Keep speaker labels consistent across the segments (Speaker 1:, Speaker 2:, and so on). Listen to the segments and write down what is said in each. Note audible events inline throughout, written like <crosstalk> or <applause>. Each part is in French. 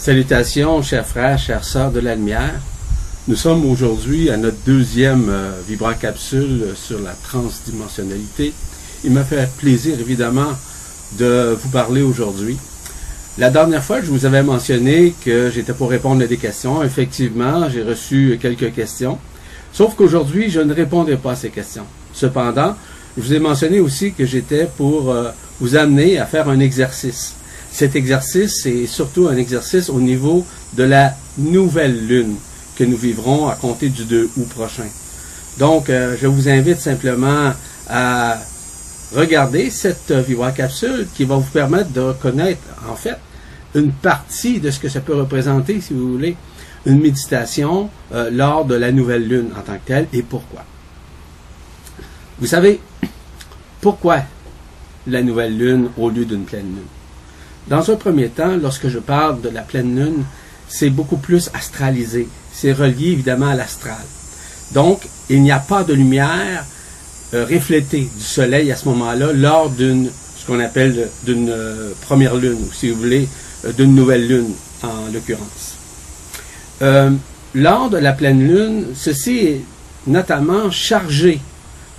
Speaker 1: Salutations, chers frères, chères sœurs de la lumière. Nous sommes aujourd'hui à notre deuxième euh, capsule sur la transdimensionnalité. Il m'a fait plaisir, évidemment, de vous parler aujourd'hui. La dernière fois, je vous avais mentionné que j'étais pour répondre à des questions. Effectivement, j'ai reçu quelques questions. Sauf qu'aujourd'hui, je ne répondrai pas à ces questions. Cependant, je vous ai mentionné aussi que j'étais pour euh, vous amener à faire un exercice. Cet exercice, c'est surtout un exercice au niveau de la nouvelle lune que nous vivrons à compter du 2 août prochain. Donc, euh, je vous invite simplement à regarder cette Vibra capsule qui va vous permettre de reconnaître, en fait, une partie de ce que ça peut représenter, si vous voulez, une méditation euh, lors de la nouvelle lune en tant que telle et pourquoi. Vous savez, pourquoi la nouvelle lune au lieu d'une pleine lune? Dans un premier temps, lorsque je parle de la pleine lune, c'est beaucoup plus astralisé. C'est relié évidemment à l'astral. Donc, il n'y a pas de lumière euh, reflétée du soleil à ce moment-là lors d'une, ce qu'on appelle d'une euh, première lune, ou si vous voulez, euh, d'une nouvelle lune en l'occurrence. lors de la pleine lune, ceci est notamment chargé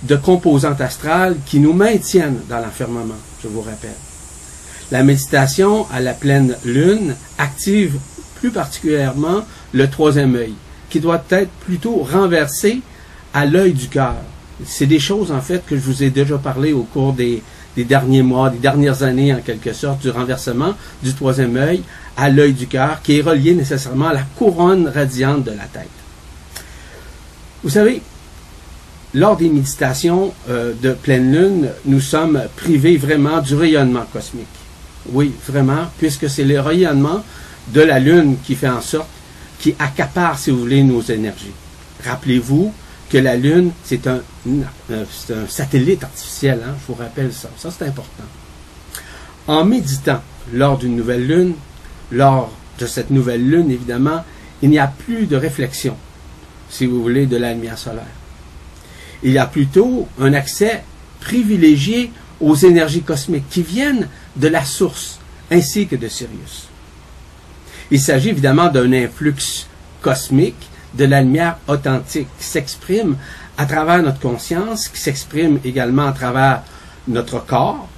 Speaker 1: de composantes astrales qui nous maintiennent dans l'enfermement, je vous rappelle. La méditation à la pleine lune active plus particulièrement le troisième œil, qui doit être plutôt renversé à l'œil du cœur. C'est des choses, en fait, que je vous ai déjà parlé au cours des, derniers mois, des dernières années, en quelque sorte, du renversement du troisième œil à l'œil du cœur, qui est relié nécessairement à la couronne radiante de la tête. Vous savez, lors des méditations euh, de pleine lune, nous sommes privés vraiment du rayonnement cosmique. Oui, vraiment, puisque c'est le rayonnement de la Lune qui fait en sorte, qui accapare, si vous voulez, nos énergies. Rappelez-vous que la Lune, c'est un, un, satellite artificiel, hein, je vous rappelle ça. Ça, c'est important. En méditant lors d'une nouvelle Lune, lors de cette nouvelle Lune, évidemment, il n'y a plus de réflexion, si vous voulez, de la lumière solaire. Il y a plutôt un accès privilégié aux énergies cosmiques qui viennent de la source ainsi que de Sirius. Il s'agit évidemment d'un influx cosmique de la lumière authentique qui s'exprime à travers notre conscience, qui s'exprime également à travers notre corps,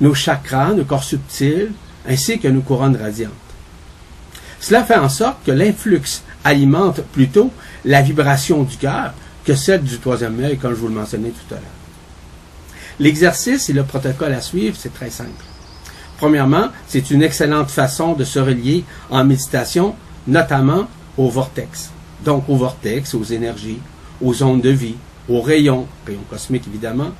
Speaker 1: nos chakras, nos corps subtils, ainsi que nos couronnes radiantes. Cela fait en sorte que l'influx alimente plutôt la vibration du cœur que celle du troisième œil, comme je vous le mentionnais tout à l'heure. L'exercice et le protocole à suivre, c'est très simple. Premièrement, c'est une excellente façon de se relier en méditation, notamment au vortex. Donc au vortex, aux énergies, aux ondes de vie, aux rayons, rayons cosmiques évidemment.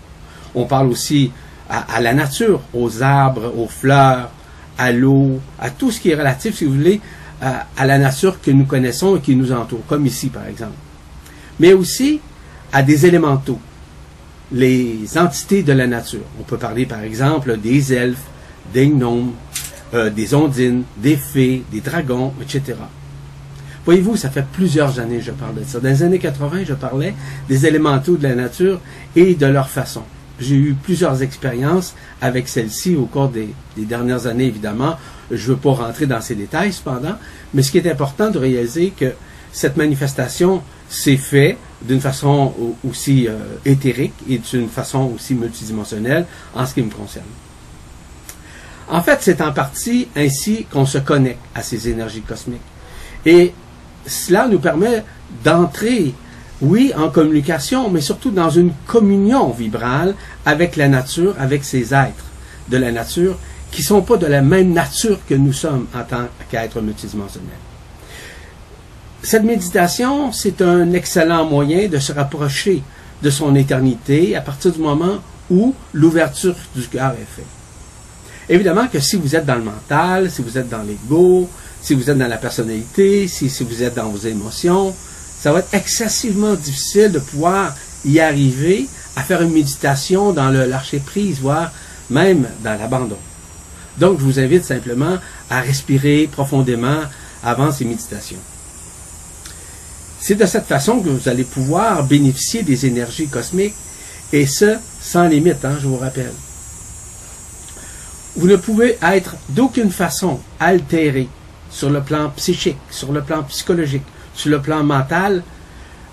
Speaker 1: On parle aussi à, la nature, aux arbres, aux fleurs, à l'eau, à tout ce qui est relatif, si vous voulez, à, la nature que nous connaissons et qui nous entoure, comme ici par exemple. Mais aussi à des élémentaux, les entités de la nature. On peut parler par exemple des elfes, des gnomes, euh, des ondines, des fées, des dragons, etc. Voyez-vous, ça fait plusieurs années que je parle de ça. Dans les années 80, je parlais des élémentaux de la nature et de leur façon. J'ai eu plusieurs expériences avec celles-ci au cours des, des, dernières années, évidemment. Je ne veux pas rentrer dans ces détails, cependant, mais ce qui est important de réaliser que cette manifestation s'est faite d'une façon aussi euh, éthérique et d'une façon aussi multidimensionnelle en ce qui me concerne. En fait, c'est en partie ainsi qu'on se connecte à ces énergies cosmiques. Et cela nous permet d'entrer, oui, en communication, mais surtout dans une communion vibrale avec la nature, avec ces êtres de la nature qui ne sont pas de la même nature que nous sommes en tant qu'êtres multidimensionnels. Cette méditation, c'est un excellent moyen de se rapprocher de son éternité à partir du moment où l'ouverture du cœur est faite. Évidemment que si vous êtes dans le mental, si vous êtes dans l'ego, si vous êtes dans la personnalité, si, vous êtes dans vos émotions, ça va être excessivement difficile de pouvoir y arriver à faire une méditation dans le lâcher prise, voire même dans l'abandon. Donc, je vous invite simplement à respirer profondément avant ces méditations. C'est de cette façon que vous allez pouvoir bénéficier des énergies cosmiques, et ce, sans limite, hein, je vous rappelle. Vous ne pouvez être d'aucune façon altéré sur le plan psychique, sur le plan psychologique, sur le plan mental,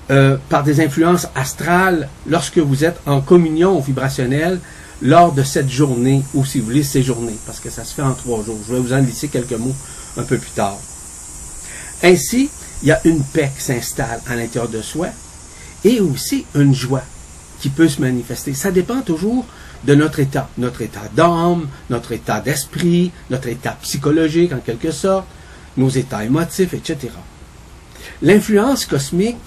Speaker 1: euh, par des influences astrales lorsque vous êtes en communion vibrationnelle lors de cette journée, ou si vous voulez, ces journées, parce que ça se fait en trois jours. Je vais vous en laisser quelques mots un peu plus tard. Ainsi, il y a une paix qui s'installe à l'intérieur de soi et aussi une joie qui peut se manifester. Ça dépend toujours de notre état, notre état d'âme, notre état d'esprit, notre état psychologique en quelque sorte, nos états émotifs, etc. L'influence cosmique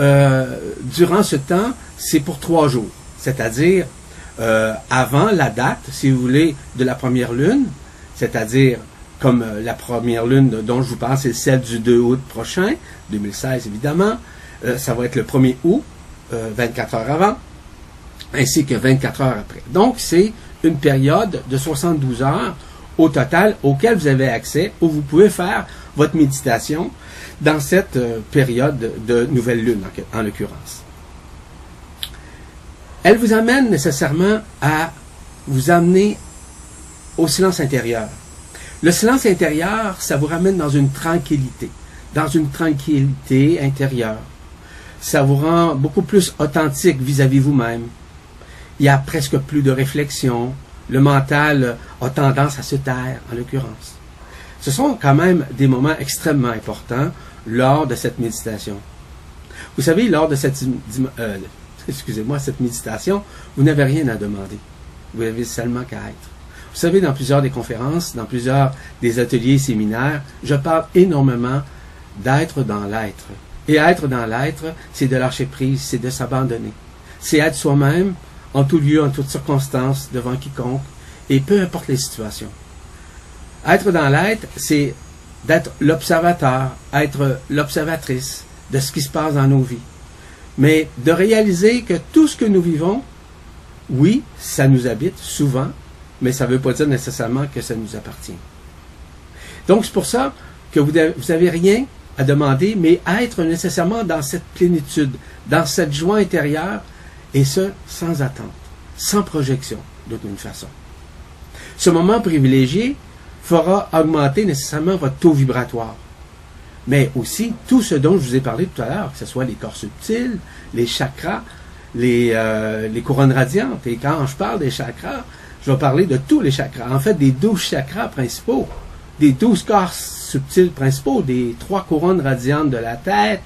Speaker 1: euh, durant ce temps, c'est pour trois jours, c'est-à-dire euh, avant la date, si vous voulez, de la première lune, c'est-à-dire comme euh, la première lune dont je vous parle, c'est celle du 2 août prochain, 2016 évidemment, ça va être le 1er août, 24 heures avant, ainsi que 24 heures après. Donc, c'est une période de 72 heures au total auquel vous avez accès, où vous pouvez faire votre méditation dans cette euh, période de nouvelle lune, en, l'occurrence. Elle vous amène nécessairement à vous amener au silence intérieur. Le silence intérieur, ça vous ramène dans une tranquillité, dans une tranquillité intérieure. Ça vous rend beaucoup plus authentique vis-à-vis vous-même. Il y a presque plus de réflexion. Le mental a tendance à se taire, en l'occurrence. Ce sont quand même des moments extrêmement importants lors de cette méditation. Vous savez, lors de cette, euh, <laughs> excusez-moi, cette méditation, vous n'avez rien à demander. Vous avez seulement qu'à être. Vous savez, dans plusieurs des conférences, dans plusieurs des ateliers et séminaires, je parle énormément d'être dans l'être. Et être dans l'être, c'est de lâcher prise, c'est de s'abandonner. C'est être soi-même en tout lieu, en toutes circonstances, devant quiconque, et peu importe les situations. Être dans l'être, c'est d'être l'observateur, être l'observatrice de ce qui se passe dans nos vies. Mais de réaliser que tout ce que nous vivons, oui, ça nous habite souvent, mais ça ne veut pas dire nécessairement que ça nous appartient. Donc c'est pour ça que vous n'avez rien à demander, mais être nécessairement dans cette plénitude, dans cette joie intérieure, et ce, sans attente, sans projection, toute façon. Ce moment privilégié, fera augmenter nécessairement votre taux vibratoire. Mais aussi tout ce dont je vous ai parlé tout à l'heure, que ce soit les corps subtils, les chakras, les, euh, les couronnes radiantes. Et quand je parle des chakras, je vais parler de tous les chakras. En fait, des douze chakras principaux, des douze corps subtils principaux, des trois couronnes radiantes de la tête,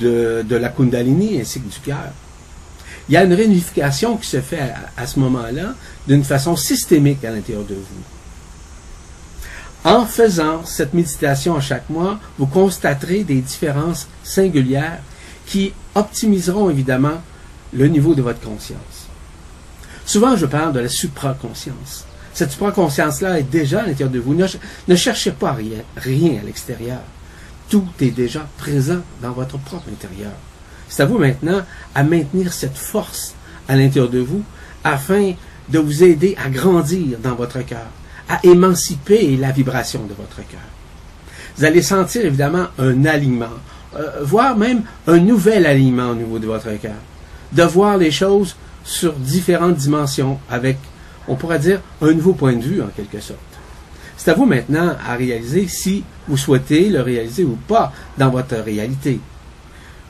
Speaker 1: de la kundalini ainsi que du cœur. Il y a une réunification qui se fait à ce moment-là d'une façon systémique à l'intérieur de vous. En faisant cette méditation à chaque mois, vous constaterez des différences singulières qui optimiseront évidemment le niveau de votre conscience. Souvent, je parle de la supraconscience. Cette supraconscience-là est déjà à l'intérieur de vous. Ne, cherchez pas rien, rien à l'extérieur. Tout est déjà présent dans votre propre intérieur. C'est à vous maintenant à maintenir cette force à l'intérieur de vous afin de vous aider à grandir dans votre cœur, à émanciper la vibration de votre cœur. Vous allez sentir évidemment un alignement, euh, voire même un nouvel alignement au niveau de votre cœur. De voir les choses sur différentes dimensions avec, on pourrait dire, un nouveau point de vue en quelque sorte. C'est à vous maintenant à réaliser si vous souhaitez le réaliser ou pas dans votre réalité.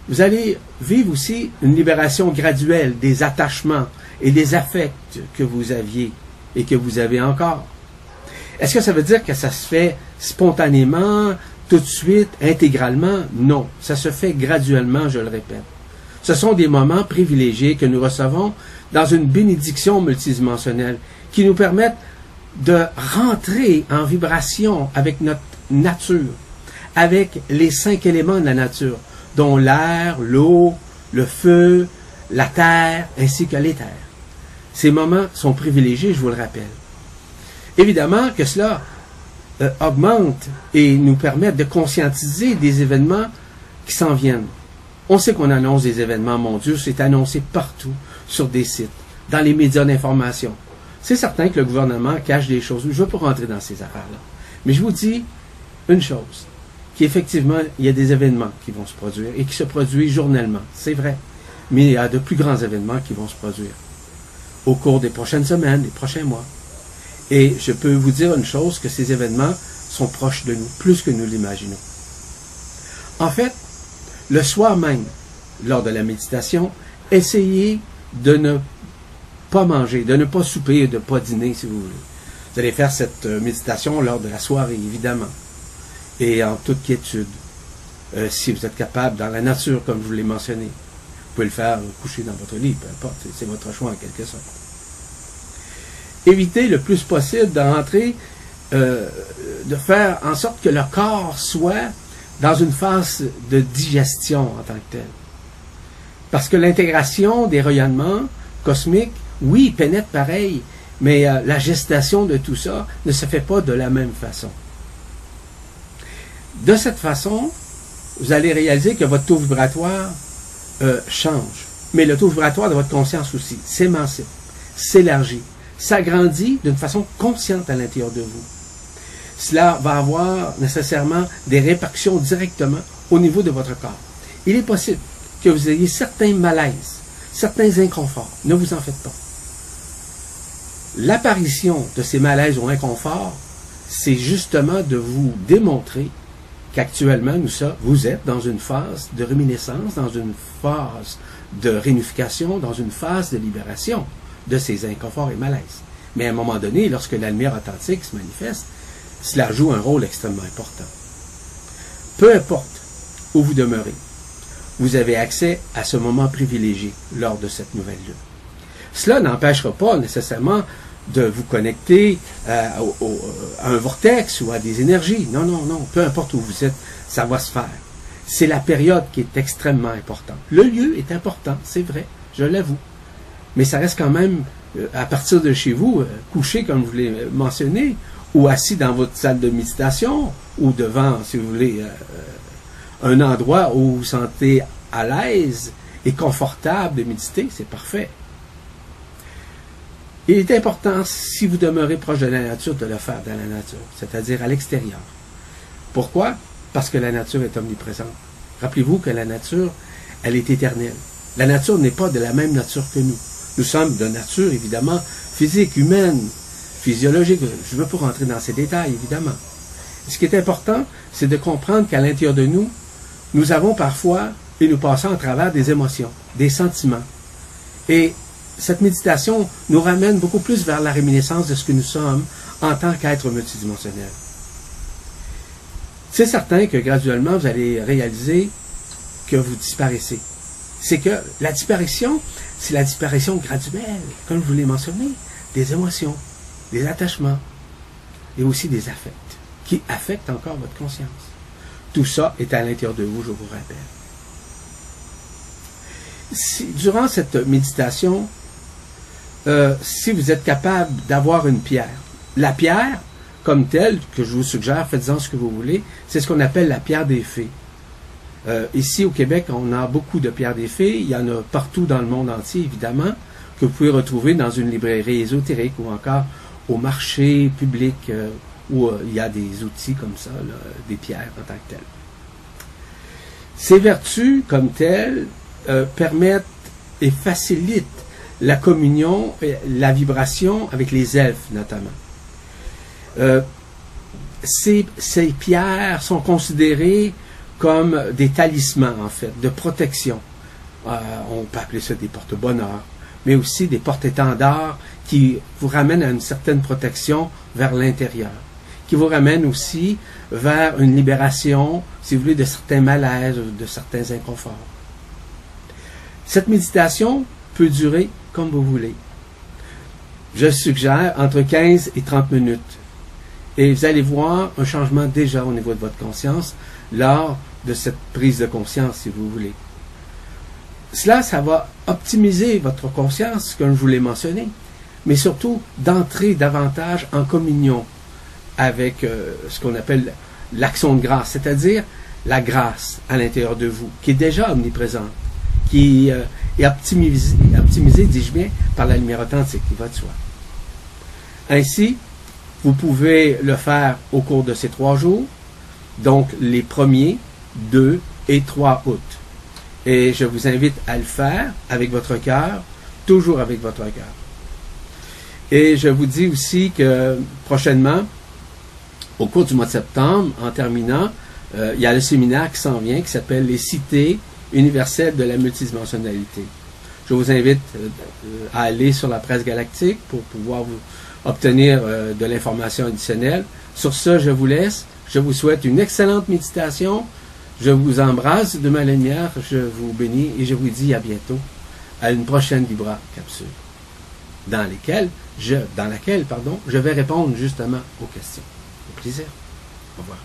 Speaker 1: Vous allez vivre aussi une libération graduelle des attachements et des affects que vous aviez et que vous avez encore. Est-ce que ça veut dire que ça se fait spontanément, tout de suite, intégralement? Non, ça se fait graduellement, je le répète. Ce sont des moments privilégiés que nous recevons dans une bénédiction multidimensionnelle qui nous permettent de rentrer en vibration avec notre nature, avec les cinq éléments de la nature, dont l'air, l'eau, le feu, la terre, ainsi que l'éther. Ces moments sont privilégiés, je vous le rappelle. Évidemment que cela euh, augmente et nous permet de conscientiser des événements qui s'en viennent. On sait qu'on annonce des événements mondiaux, c'est annoncé partout sur des sites, dans les médias d'information. C'est certain que le gouvernement cache des choses. Je ne veux pas rentrer dans ces affaires-là. Mais je vous dis une chose, qu'effectivement, il y a des événements qui vont se produire et qui se produisent journellement. C'est vrai. Mais il y a de plus grands événements qui vont se produire au cours des prochaines semaines, des prochains mois. Et je peux vous dire une chose, que ces événements sont proches de nous, plus que nous l'imaginons. En fait, le soir même, lors de la méditation, essayez de ne pas manger, de ne pas souper, de ne pas dîner si vous voulez. Vous allez faire cette euh, méditation lors de la soirée, évidemment, et en toute quiétude. Euh, si vous êtes capable, dans la nature, comme je vous l'ai mentionné, vous pouvez le faire coucher dans votre lit, peu importe, c'est votre choix en quelque sorte. Évitez le plus possible d'entrer, euh, de faire en sorte que le corps soit dans une phase de digestion en tant que tel. Parce que l'intégration des rayonnements cosmiques, oui, pénètre pareil, mais euh, la gestation de tout ça ne se fait pas de la même façon. De cette façon, vous allez réaliser que votre taux vibratoire euh, change. Mais le taux vibratoire de votre conscience aussi s'émancipe, s'élargit, s'agrandit d'une façon consciente à l'intérieur de vous. Cela va avoir nécessairement des répercussions directement au niveau de votre corps. Il est possible que vous ayez certains malaises, certains inconforts. Ne vous en faites pas. L'apparition de ces malaises ou inconforts, c'est justement de vous démontrer qu'actuellement, nous vous êtes dans une phase de réminiscence, dans une phase de réunification, dans une phase de libération de ces inconforts et malaises. Mais à un moment donné, lorsque la lumière authentique se manifeste, cela joue un rôle extrêmement important. Peu importe où vous demeurez, vous avez accès à ce moment privilégié lors de cette nouvelle lune. Cela n'empêchera pas nécessairement de vous connecter euh, à un vortex ou à des énergies. Non, non, non. Peu importe où vous êtes, ça va se faire. C'est la période qui est extrêmement importante. Le lieu est important, c'est vrai, je l'avoue. Mais ça reste quand même, euh, à partir de chez vous, euh, couché, comme vous l'avez mentionné, ou assis dans votre salle de méditation, ou devant, si vous voulez, un endroit où vous vous sentez à l'aise et confortable de méditer, c'est parfait. Il est important, si vous demeurez proche de la nature, de le faire dans la nature, c'est-à-dire à, l'extérieur. Pourquoi? Parce que la nature est omniprésente. Rappelez-vous que la nature, elle est éternelle. La nature n'est pas de la même nature que nous. Nous sommes de nature, évidemment, physique, humaine, physiologique. Je ne veux pas rentrer dans ces détails, évidemment. Ce qui est important, c'est de comprendre qu'à l'intérieur de nous, nous avons parfois, et nous passons à travers des émotions, des sentiments. Et cette méditation nous ramène beaucoup plus vers la réminiscence de ce que nous sommes en tant qu'être multidimensionnel. C'est certain que graduellement, vous allez réaliser que vous disparaissez. C'est que la disparition, c'est la disparition graduelle, comme je vous l'ai mentionné, des émotions, des attachements et aussi des affects, qui affectent encore votre conscience. Tout ça est à l'intérieur de vous, je vous rappelle. Si, durant cette méditation, euh, si vous êtes capable d'avoir une pierre. La pierre, comme telle, que je vous suggère, faites-en ce que vous voulez, c'est ce qu'on appelle la pierre des fées. Euh, ici au Québec, on a beaucoup de pierres des fées. Il y en a partout dans le monde entier, évidemment, que vous pouvez retrouver dans une librairie ésotérique ou encore au marché public euh, où il y a des outils comme ça, des pierres en tant que telles. Ces vertus, comme telles, permettent et facilitent la communion, la vibration avec les elfes notamment. Euh, ces, pierres sont considérées comme des talismans, en fait, de protection. Euh, on peut appeler ça des porte-bonheur, mais aussi des porte-étendards qui vous ramènent à une certaine protection vers l'intérieur, qui vous ramènent aussi vers une libération, si vous voulez, de certains malaises, de certains inconforts. Cette méditation peut durer comme vous voulez. Je suggère entre 15 et 30 minutes. Et vous allez voir un changement déjà au niveau de votre conscience lors de cette prise de conscience, si vous voulez. Cela, ça va optimiser votre conscience, comme je vous l'ai mentionné, mais surtout d'entrer davantage en communion avec euh, ce qu'on appelle l'action de grâce, c'est-à-dire la grâce à l'intérieur de vous, qui est déjà omniprésente, qui euh, et optimisé, dis-je bien, par la lumière authentique qui va de soi. Ainsi, vous pouvez le faire au cours de ces trois jours, donc les premiers, 2 et 3 août. Et je vous invite à le faire avec votre cœur, toujours avec votre cœur. Et je vous dis aussi que prochainement, au cours du mois de septembre, en terminant, euh, il y a le séminaire qui s'en vient qui s'appelle Les cités universelles de la multidimensionnalité. Je vous invite euh, à aller sur la presse galactique pour pouvoir vous obtenir euh, de l'information additionnelle. Sur ce, je vous laisse. Je vous souhaite une excellente méditation. Je vous embrasse de ma lumière. Je vous bénis et je vous dis à bientôt à une prochaine Libra capsule dans je, dans laquelle, pardon, je vais répondre justement aux questions. Au plaisir. Au revoir.